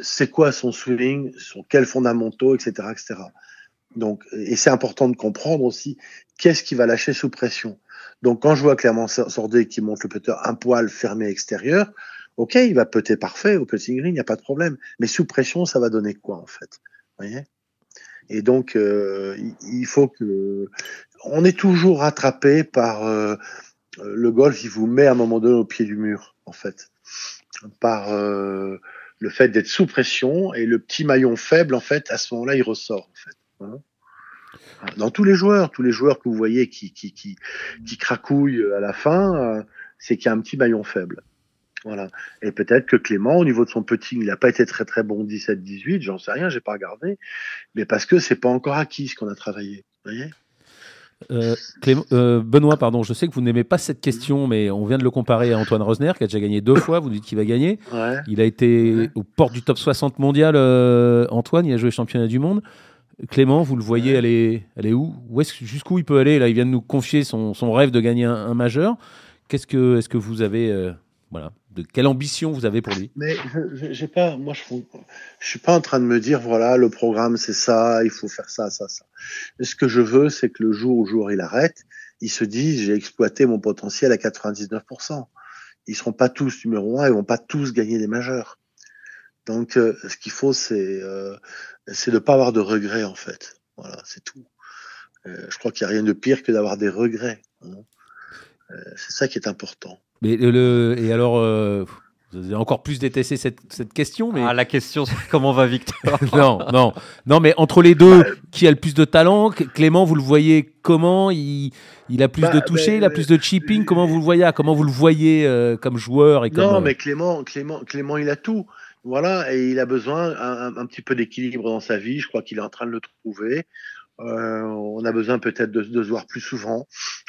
c'est quoi son swing, son quels fondamentaux, etc., etc. Donc, et c'est important de comprendre aussi qu'est-ce qui va lâcher sous pression. Donc, quand je vois clairement Sordé qui monte le putter un poil fermé extérieur, ok, il va putter parfait au putting green, il n'y a pas de problème. Mais sous pression, ça va donner quoi en fait? Et donc, euh, il faut que on est toujours rattrapé par euh, le golf. Il vous met à un moment donné au pied du mur, en fait, par euh, le fait d'être sous pression et le petit maillon faible, en fait, à ce moment-là, il ressort, en fait. Dans tous les joueurs, tous les joueurs que vous voyez qui, qui, qui, qui cracouillent à la fin, euh, c'est qu'il y a un petit maillon faible. Voilà. Et peut-être que Clément, au niveau de son putting, il n'a pas été très très bon 17-18, j'en sais rien, j'ai pas regardé, mais parce que c'est pas encore acquis ce qu'on a travaillé. Vous voyez? Euh, euh, Benoît, pardon, je sais que vous n'aimez pas cette question, mais on vient de le comparer à Antoine Rosner, qui a déjà gagné deux fois. Vous dites qu'il va gagner. Il a été au port du top 60 mondial. Antoine, il a joué championnat du monde. Clément, vous le voyez aller, aller où, où est Jusqu'où il peut aller? Là, il vient de nous confier son, son rêve de gagner un, majeur. Qu'est-ce que, est-ce que vous avez, euh, voilà, de quelle ambition vous avez pour lui? Mais j'ai pas, moi, je, je suis pas en train de me dire, voilà, le programme c'est ça, il faut faire ça, ça, ça. ce que je veux, c'est que le jour où jour il arrête, il se dise, j'ai exploité mon potentiel à 99%. Ils seront pas tous numéro un, ils vont pas tous gagner des majeurs. Donc, euh, ce qu'il faut, c'est euh, c'est de pas avoir de regrets en fait. Voilà, c'est tout. Euh, je crois qu'il n'y a rien de pire que d'avoir des regrets. Hein. Euh, c'est ça qui est important. Mais le, et alors, euh, vous avez encore plus détesté cette, cette question. Mais... Ah, la question, c'est comment va Victor Non, non, non, mais entre les deux, bah, qui a le plus de talent Clément, vous le voyez comment? Il, il a plus bah, de toucher, il a plus de chipping? Comment vous le voyez? Comment vous le voyez comme joueur et comme, Non, mais Clément, Clément, Clément, il a tout. Voilà, et il a besoin un, un petit peu d'équilibre dans sa vie. Je crois qu'il est en train de le trouver. Euh, on a besoin peut-être de, de, se voir plus souvent,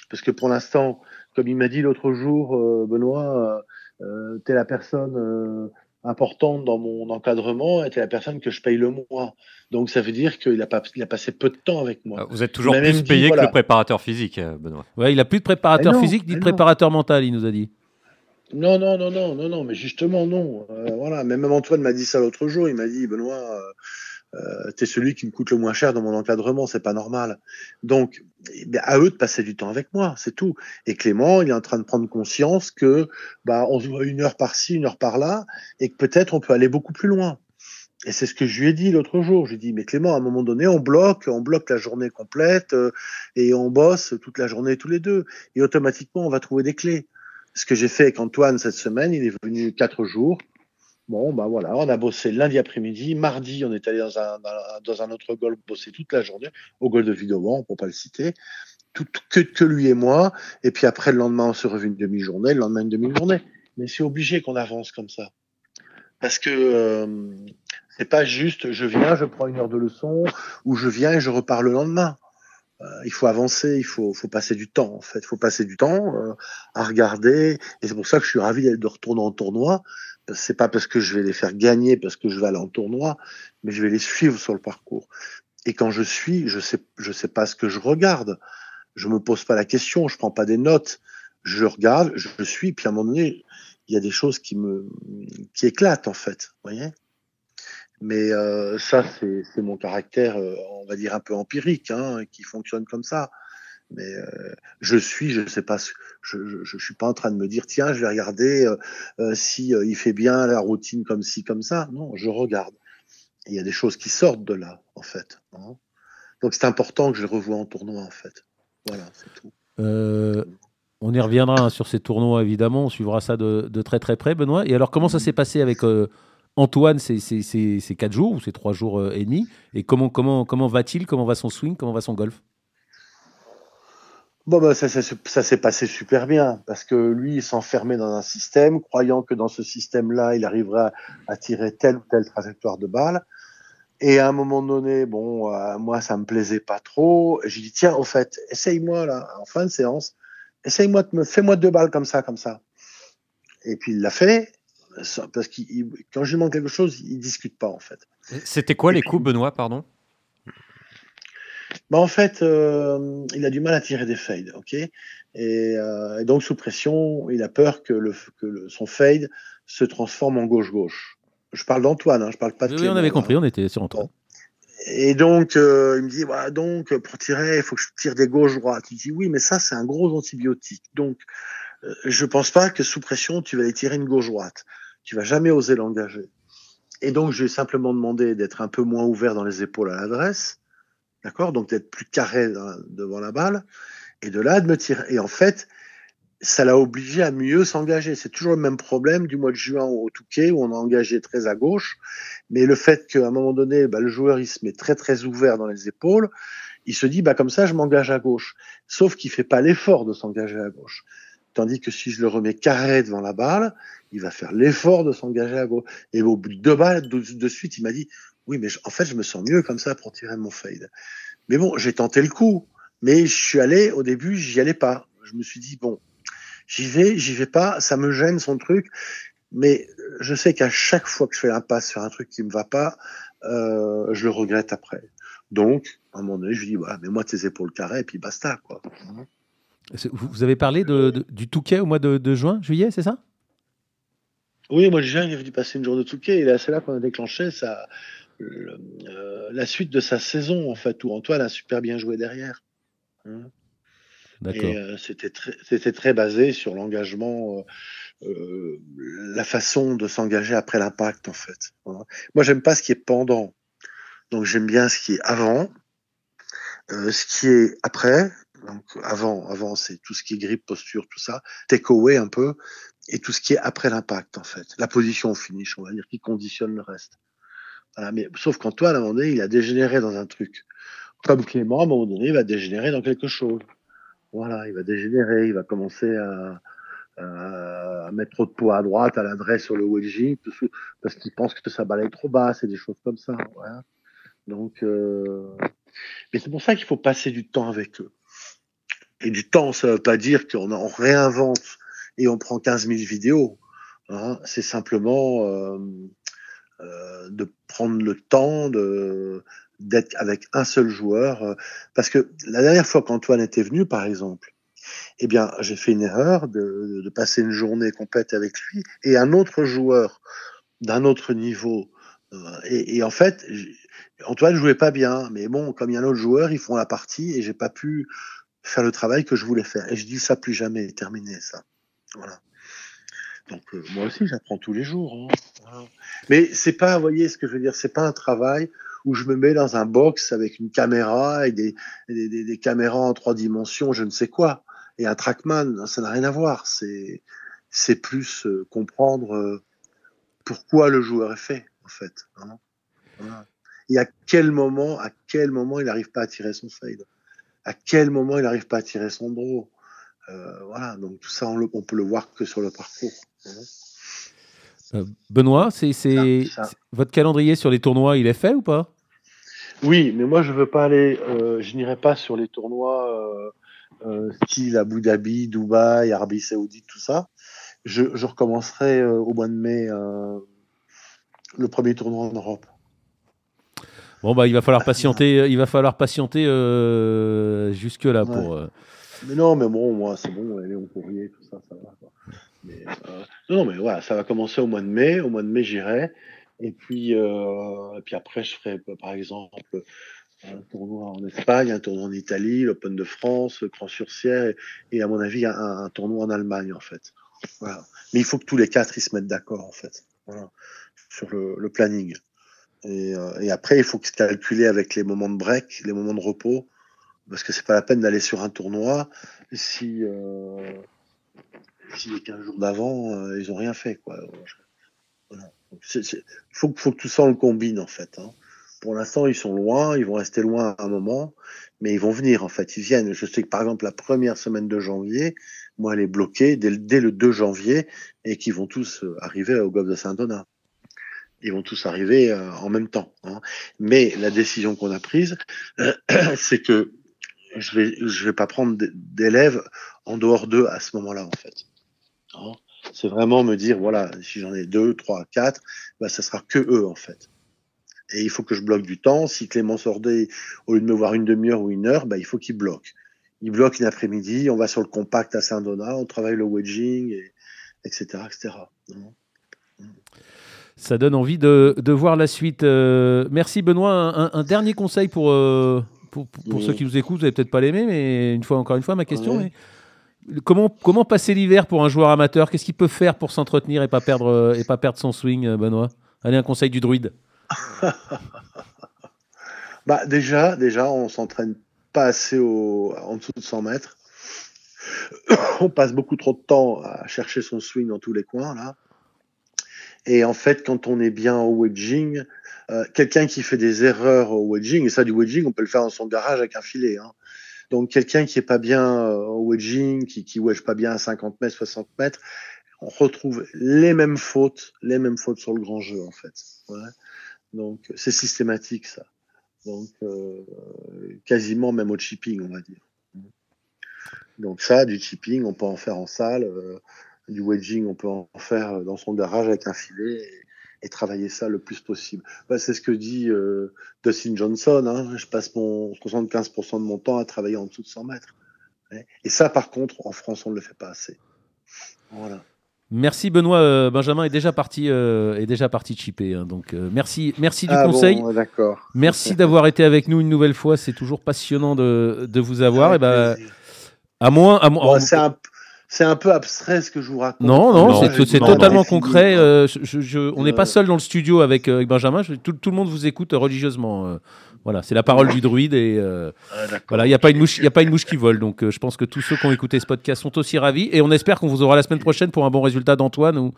parce que pour l'instant, comme il m'a dit l'autre jour, euh, Benoît, euh, euh tu es la personne euh, importante dans mon encadrement et tu es la personne que je paye le mois. Donc ça veut dire qu'il a, pas, il a passé peu de temps avec moi. Vous êtes toujours plus payé que le préparateur physique, Benoît. Ouais, il a plus de préparateur physique ni de préparateur mental, il nous a dit. Non, non, non, non, non, non, mais justement, non. Euh, voilà, mais même Antoine m'a dit ça l'autre jour. Il m'a dit, Benoît, euh, euh, t'es celui qui me coûte le moins cher dans mon encadrement, c'est pas normal. Donc, eh à eux de passer du temps avec moi, c'est tout. Et Clément, il est en train de prendre conscience que, bah, on se voit une heure par-ci, une heure par-là, et que peut-être on peut aller beaucoup plus loin. Et c'est ce que je lui ai dit l'autre jour. Je lui ai dit, mais Clément, à un moment donné, on bloque, on bloque la journée complète euh, et on bosse toute la journée tous les deux. Et automatiquement, on va trouver des clés ce que j'ai fait avec Antoine cette semaine, il est venu quatre jours. Bon, ben voilà, on a bossé lundi après-midi. Mardi, on est allé dans un, dans, un autre golf bosser toute la journée, au golf de Vidovant, pour pas le citer. Tout, que, que lui et moi. Et puis après, le lendemain, on se revient une demi-journée, le lendemain, une demi-journée. Mais c'est obligé qu'on avance comme ça. Parce que euh, c'est pas juste je viens, je prends une heure de leçon, ou je viens et je repars le lendemain. Euh, il faut avancer, il faut, faut, passer du temps en fait, faut passer du temps euh, à regarder. Et c'est pour ça que je suis ravi de retourner en tournoi. C'est pas parce que je vais les faire gagner, parce que je vais aller en tournoi, mais je vais les suivre sur le parcours. Et quand je suis, je sais, je sais pas ce que je regarde. Je me pose pas la question, je prends pas des notes. Je regarde, je suis, puis à un moment donné, il y a des choses qui me, qui éclatent en fait. Voyez? Mais euh, ça, c'est mon caractère, euh, on va dire un peu empirique, hein, qui fonctionne comme ça. Mais euh, je suis, je sais pas, je, je, suis pas en train de me dire tiens, je vais regarder si il fait bien la routine comme ci comme ça. Non, je regarde. Il y a des choses qui sortent de là, en fait. Hein. Donc c'est important que je le revoie en tournoi, en fait. Voilà, c'est tout. on y reviendra hein, sur ces tournois, évidemment. On suivra ça de, très très près, Benoît. Et alors, comment ça s'est passé avec Antoine, c'est quatre jours ou c'est trois jours euh, et demi? Et comment, comment, comment va-t-il? Comment va son swing? Comment va son golf? Bon, bah, ça, s'est passé super bien parce que lui, il s'enfermait dans un système, croyant que dans ce système-là, il arriverait à, tirer telle ou telle trajectoire de balle. Et à un moment donné, bon, euh, moi, ça me plaisait pas trop. J'ai dit, tiens, au fait, essaye-moi, là, en fin de séance, essaye-moi fais-moi deux balles comme ça, comme ça. Et puis il l'a fait parce que quand je lui demande quelque chose, il discute pas en fait. C'était quoi les coups, Benoît, pardon? Bah en fait, euh, il a du mal à tirer des fades, ok? Euh, et, donc sous pression, il a peur que, le, que son fade se transforme en gauche-gauche. Je parle d'Antoine, hein, je parle pas de Oui, on avait compris, on était sur Antoine. Et donc, euh, il me dit, voilà, donc, pour tirer, il faut que je tire des gauches-droites. Il dit, oui, mais ça, c'est un gros antibiotique. Donc, je pense pas que sous pression, tu vas aller tirer une gauche-droite. Tu vas jamais oser l'engager. Et donc, je simplement demandé d'être un peu moins ouvert dans les épaules à l'adresse. D'accord? Donc, d'être plus carré devant la balle. Et de là, de me tirer. Et en fait, ça l'a obligé à mieux s'engager. C'est toujours le même problème du mois de juin au Touquet où on a engagé très à gauche. Mais le fait qu'à un moment donné, bah, le joueur, il se met très, très ouvert dans les épaules, il se dit, bah, comme ça, je m'engage à gauche. Sauf qu'il fait pas l'effort de s'engager à gauche. Tandis que si je le remets carré devant la balle, il va faire l'effort de s'engager à gauche. Et au bout de deux balles, de, suite, il m'a dit, oui, mais en fait, je me sens mieux comme ça pour tirer mon fade. Mais bon, j'ai tenté le coup. Mais je suis allé, au début, j'y allais pas. Je me suis dit, bon, j'y vais, j'y vais pas, ça me gêne son truc. Mais je sais qu'à chaque fois que je fais un passe sur un truc qui me va pas, euh, je le regrette après. Donc, à un moment donné, je lui dis, voilà, mets-moi tes épaules carrées et puis basta, quoi. Vous avez parlé de, du Touquet au mois de, juin, juillet, c'est ça? Oui, moi, juin, il est venu passer une journée de Touquet et c'est là qu'on a déclenché euh, la suite de sa saison, en fait, où Antoine a super bien joué derrière. Hein? D'accord. Et euh, c'était très, très basé sur l'engagement, euh, la façon de s'engager après l'impact, en fait. Moi, j'aime pas ce qui est pendant. Donc, j'aime bien ce qui est avant, ce qui est après, donc avant, avant c'est tout ce qui est grippe, posture, tout ça, take away un peu, et tout ce qui est après l'impact en fait, la position au finish, on va dire, qui conditionne le reste. Voilà, mais sauf qu'Antoine, à un moment donné, il a dégénéré dans un truc. Comme Clément, à un moment donné, il va dégénérer dans quelque chose. Voilà, il va dégénérer, il va commencer à, à, mettre trop de poids à droite, à l'adresse sur le wedging, parce qu'il pense que sa balle est trop basse et des choses comme ça. Voilà. Donc, euh... mais c'est pour ça qu'il faut passer du temps avec eux. Et du temps, ça veut pas dire qu'on réinvente et on prend 15 000 vidéos. Hein. C'est simplement euh, euh, de prendre le temps de d'être avec un seul joueur. Euh, parce que la dernière fois qu'Antoine était venu, par exemple, eh bien, j'ai fait une erreur de, de, passer une journée complète avec lui et un autre joueur d'un autre niveau. Euh, et, et, en fait, Antoine jouait pas bien, mais bon, comme il y a un autre joueur, ils font la partie et j'ai pas pu faire le travail que je voulais faire. Et je dis ça plus jamais, terminé ça. Voilà. Donc euh, moi aussi j'apprends tous les jours. Hein. Mais c'est pas, vous voyez ce que je veux dire, c'est pas un travail où je me mets dans un box avec une caméra et des, caméras en trois dimensions, je ne sais quoi, et un trackman, ça n'a rien à voir. C'est c'est plus euh, comprendre euh, pourquoi le joueur est fait en fait. Hein. Et à quel moment, à quel moment il n'arrive pas à tirer son fade à quel moment il n'arrive pas à tirer son draw. Euh, voilà, donc tout ça, on, le, peut le voir que sur le parcours. Euh, Benoît, c'est votre calendrier sur les tournois, il est fait ou pas? Oui, mais moi je veux pas aller, euh, je n'irai pas sur les tournois style Abu Dhabi, Dubaï, Arabie Saoudite, tout ça. Je, je recommencerai au mois de mai le premier tournoi en Europe. Bon bah il va falloir patienter, euh, il va falloir patienter euh, jusque là pour. Euh, mais non, mais bon, moi c'est bon, Léon Courrier, tout ça, ça va. Mais, non, mais voilà, ça va commencer au mois de mai. Au mois de mai, j'irai. Et puis, et puis après, je ferai par exemple un tournoi en Espagne, un tournoi en Italie, l'Open de France, le Grand Surcière, et, à mon avis, un, un, tournoi en Allemagne, en fait. Voilà. Mais il faut que tous les quatre ils se mettent d'accord, en fait, voilà, sur le, le planning. Et, euh, et, après, il faut calculer avec les moments de break, les moments de repos, parce que c'est pas la peine d'aller sur un tournoi si, euh, si les 15 jours d'avant, euh, ils ont rien fait. Quoi. Voilà. Il faut, faut, que tout ça on le combine en fait. Hein. Pour l'instant, ils sont loin, ils vont rester loin un moment, mais ils vont venir en fait. Ils viennent. Je sais que par exemple la première semaine de janvier, moi elle est bloquée dès, dès le 2 janvier et qu'ils vont tous euh, arriver au golfe de Saint-Donat ils vont tous arriver euh, en même temps. Hein. Mais la décision qu'on a prise, c'est que je vais je vais pas prendre d'élèves en dehors d'eux à ce moment-là en fait. Hein. c'est vraiment me dire voilà si j'en ai deux, trois, quatre, bah ça sera que eux en fait. Et il faut que je bloque du temps. Si Clément Sordet, au lieu de me voir une demi-heure ou une heure, bah il faut qu'il bloque. Il bloque une après-midi, on va sur le compact à Saint-Donat, on travaille le wedging, et, etc., etc. ça donne envie de, de voir la suite. merci Benoît. Un, dernier conseil pour, pour, pour, ceux qui nous écoutent. Vous n'allez peut-être pas l'aimer, mais une fois, encore une fois, ma question. est Comment, comment passer l'hiver pour un joueur amateur? Qu'est-ce qu'il peut faire pour s'entretenir et pas perdre et pas perdre son swing, Benoît? Allez, un conseil du druide. bah déjà, déjà, on s'entraîne pas assez au, en dessous de 100 mètres. on passe beaucoup trop de temps à chercher son swing dans tous les coins là. Et en fait, quand on est bien au wedging, euh, quelqu'un qui fait des erreurs au wedging, et ça du wedging, on peut le faire dans son garage avec un filet. Hein. Donc quelqu'un qui est pas bien euh, au wedging, qui, qui wedge pas bien à 50 mètres, 60 mètres, on retrouve les mêmes fautes, les mêmes fautes sur le grand jeu en fait. Donc c'est systématique ça. Donc euh, quasiment même au chipping on va dire. Donc ça, du chipping, on peut en faire en salle, euh, du wedging, on peut en faire dans son garage avec un filet et, travailler ça le plus possible. Bah, c'est ce que dit euh, Dustin Johnson. Hein. Je passe mon 75% de mon temps à travailler en dessous de 100 mètres. Et ça, par contre, en France, on ne le fait pas assez. Voilà. Merci Benoît. Euh, Benjamin est déjà parti, euh, est déjà parti chipper. Hein, donc euh, merci, merci du ah conseil. d'accord. Merci d'avoir été avec nous une nouvelle fois. C'est toujours passionnant de, de vous avoir. et ben, à moins, à moins. c'est un, c'est un peu abstrait ce que je vous raconte. Non, non, c'est totalement concret. je, on n'est pas seul dans le studio avec, avec Benjamin. tout, tout, le monde vous écoute religieusement. Voilà, c'est la parole du druide et euh, ah, voilà, il n'y a pas une mouche, il a pas une mouche qui vole. Donc, euh, je pense que tous ceux qui ont écouté ce podcast sont aussi ravis et on espère qu'on vous aura la semaine prochaine pour un bon résultat d'Antoine ou,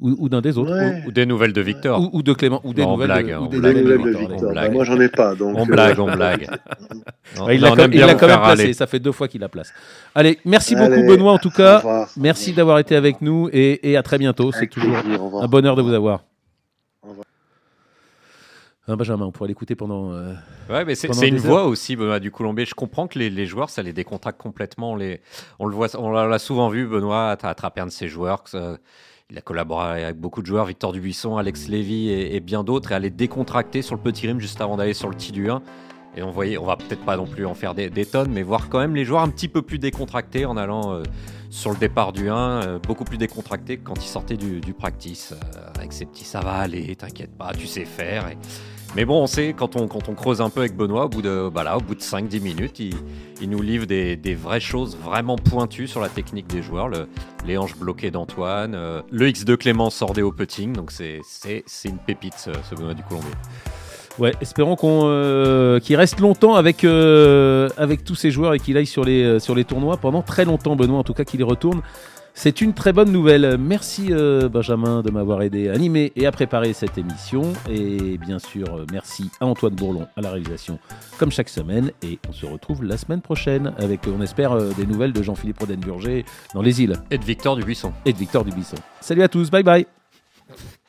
ou, d'un des autres. Ou, des nouvelles de Victor. Ou, de Clément. Ou des nouvelles blague, de, Victor. Bah, moi, j'en ai pas. Donc, on blague, on blague. il l'a quand, même placé. Ça fait deux fois qu'il la place. Allez, merci beaucoup, Benoît, en tout cas. Merci d'avoir été avec nous et, à très bientôt. C'est toujours un bonheur de vous avoir. Hein, Benjamin, on pourrait l'écouter pendant. Euh, ouais, mais c'est une voix aussi, Benoît, du Colombier. Je comprends que les, joueurs, ça les décontracte complètement. Les, on le voit, on l'a souvent vu, Benoît, attraper un de ses joueurs. Il a collaboré avec beaucoup de joueurs, Victor Dubuisson, Alex Lévy et, bien d'autres, et les décontracter sur le petit rim juste avant d'aller sur le tee du 1. Et on voyait, on va peut-être pas non plus en faire des, tonnes, mais voir quand même les joueurs un petit peu plus décontractés en allant euh, sur le départ du 1, euh, beaucoup plus décontractés que quand ils sortaient du, practice, avec ces petits ça va aller, t'inquiète pas, tu sais faire. Et, mais bon, on sait, quand on, quand on creuse un peu avec Benoît, au bout de, bah au bout de 5-10 minutes, il, il, nous livre des, des, vraies choses vraiment pointues sur la technique des joueurs. Le, les hanches bloquées d'Antoine, euh, le X de Clément sordé au putting. Donc c'est une pépite, ce, Benoît du Colombier. Ouais, espérons qu'on euh, qu'il reste longtemps avec, euh, avec tous ces joueurs et qu'il aille sur les, sur les tournois pendant très longtemps, Benoît, en tout cas qu'il y retourne. C'est une très bonne nouvelle. Merci euh, Benjamin de m'avoir aidé à animer et à préparer cette émission. Et bien sûr, euh, merci à Antoine Bourlon à la réalisation, comme chaque semaine. Et on se retrouve la semaine prochaine avec, on espère, euh, des nouvelles de Jean-Philippe Rodenburger dans les îles. Et de Victor Dubuisson. Et de Victor Dubuisson. Salut à tous, bye bye.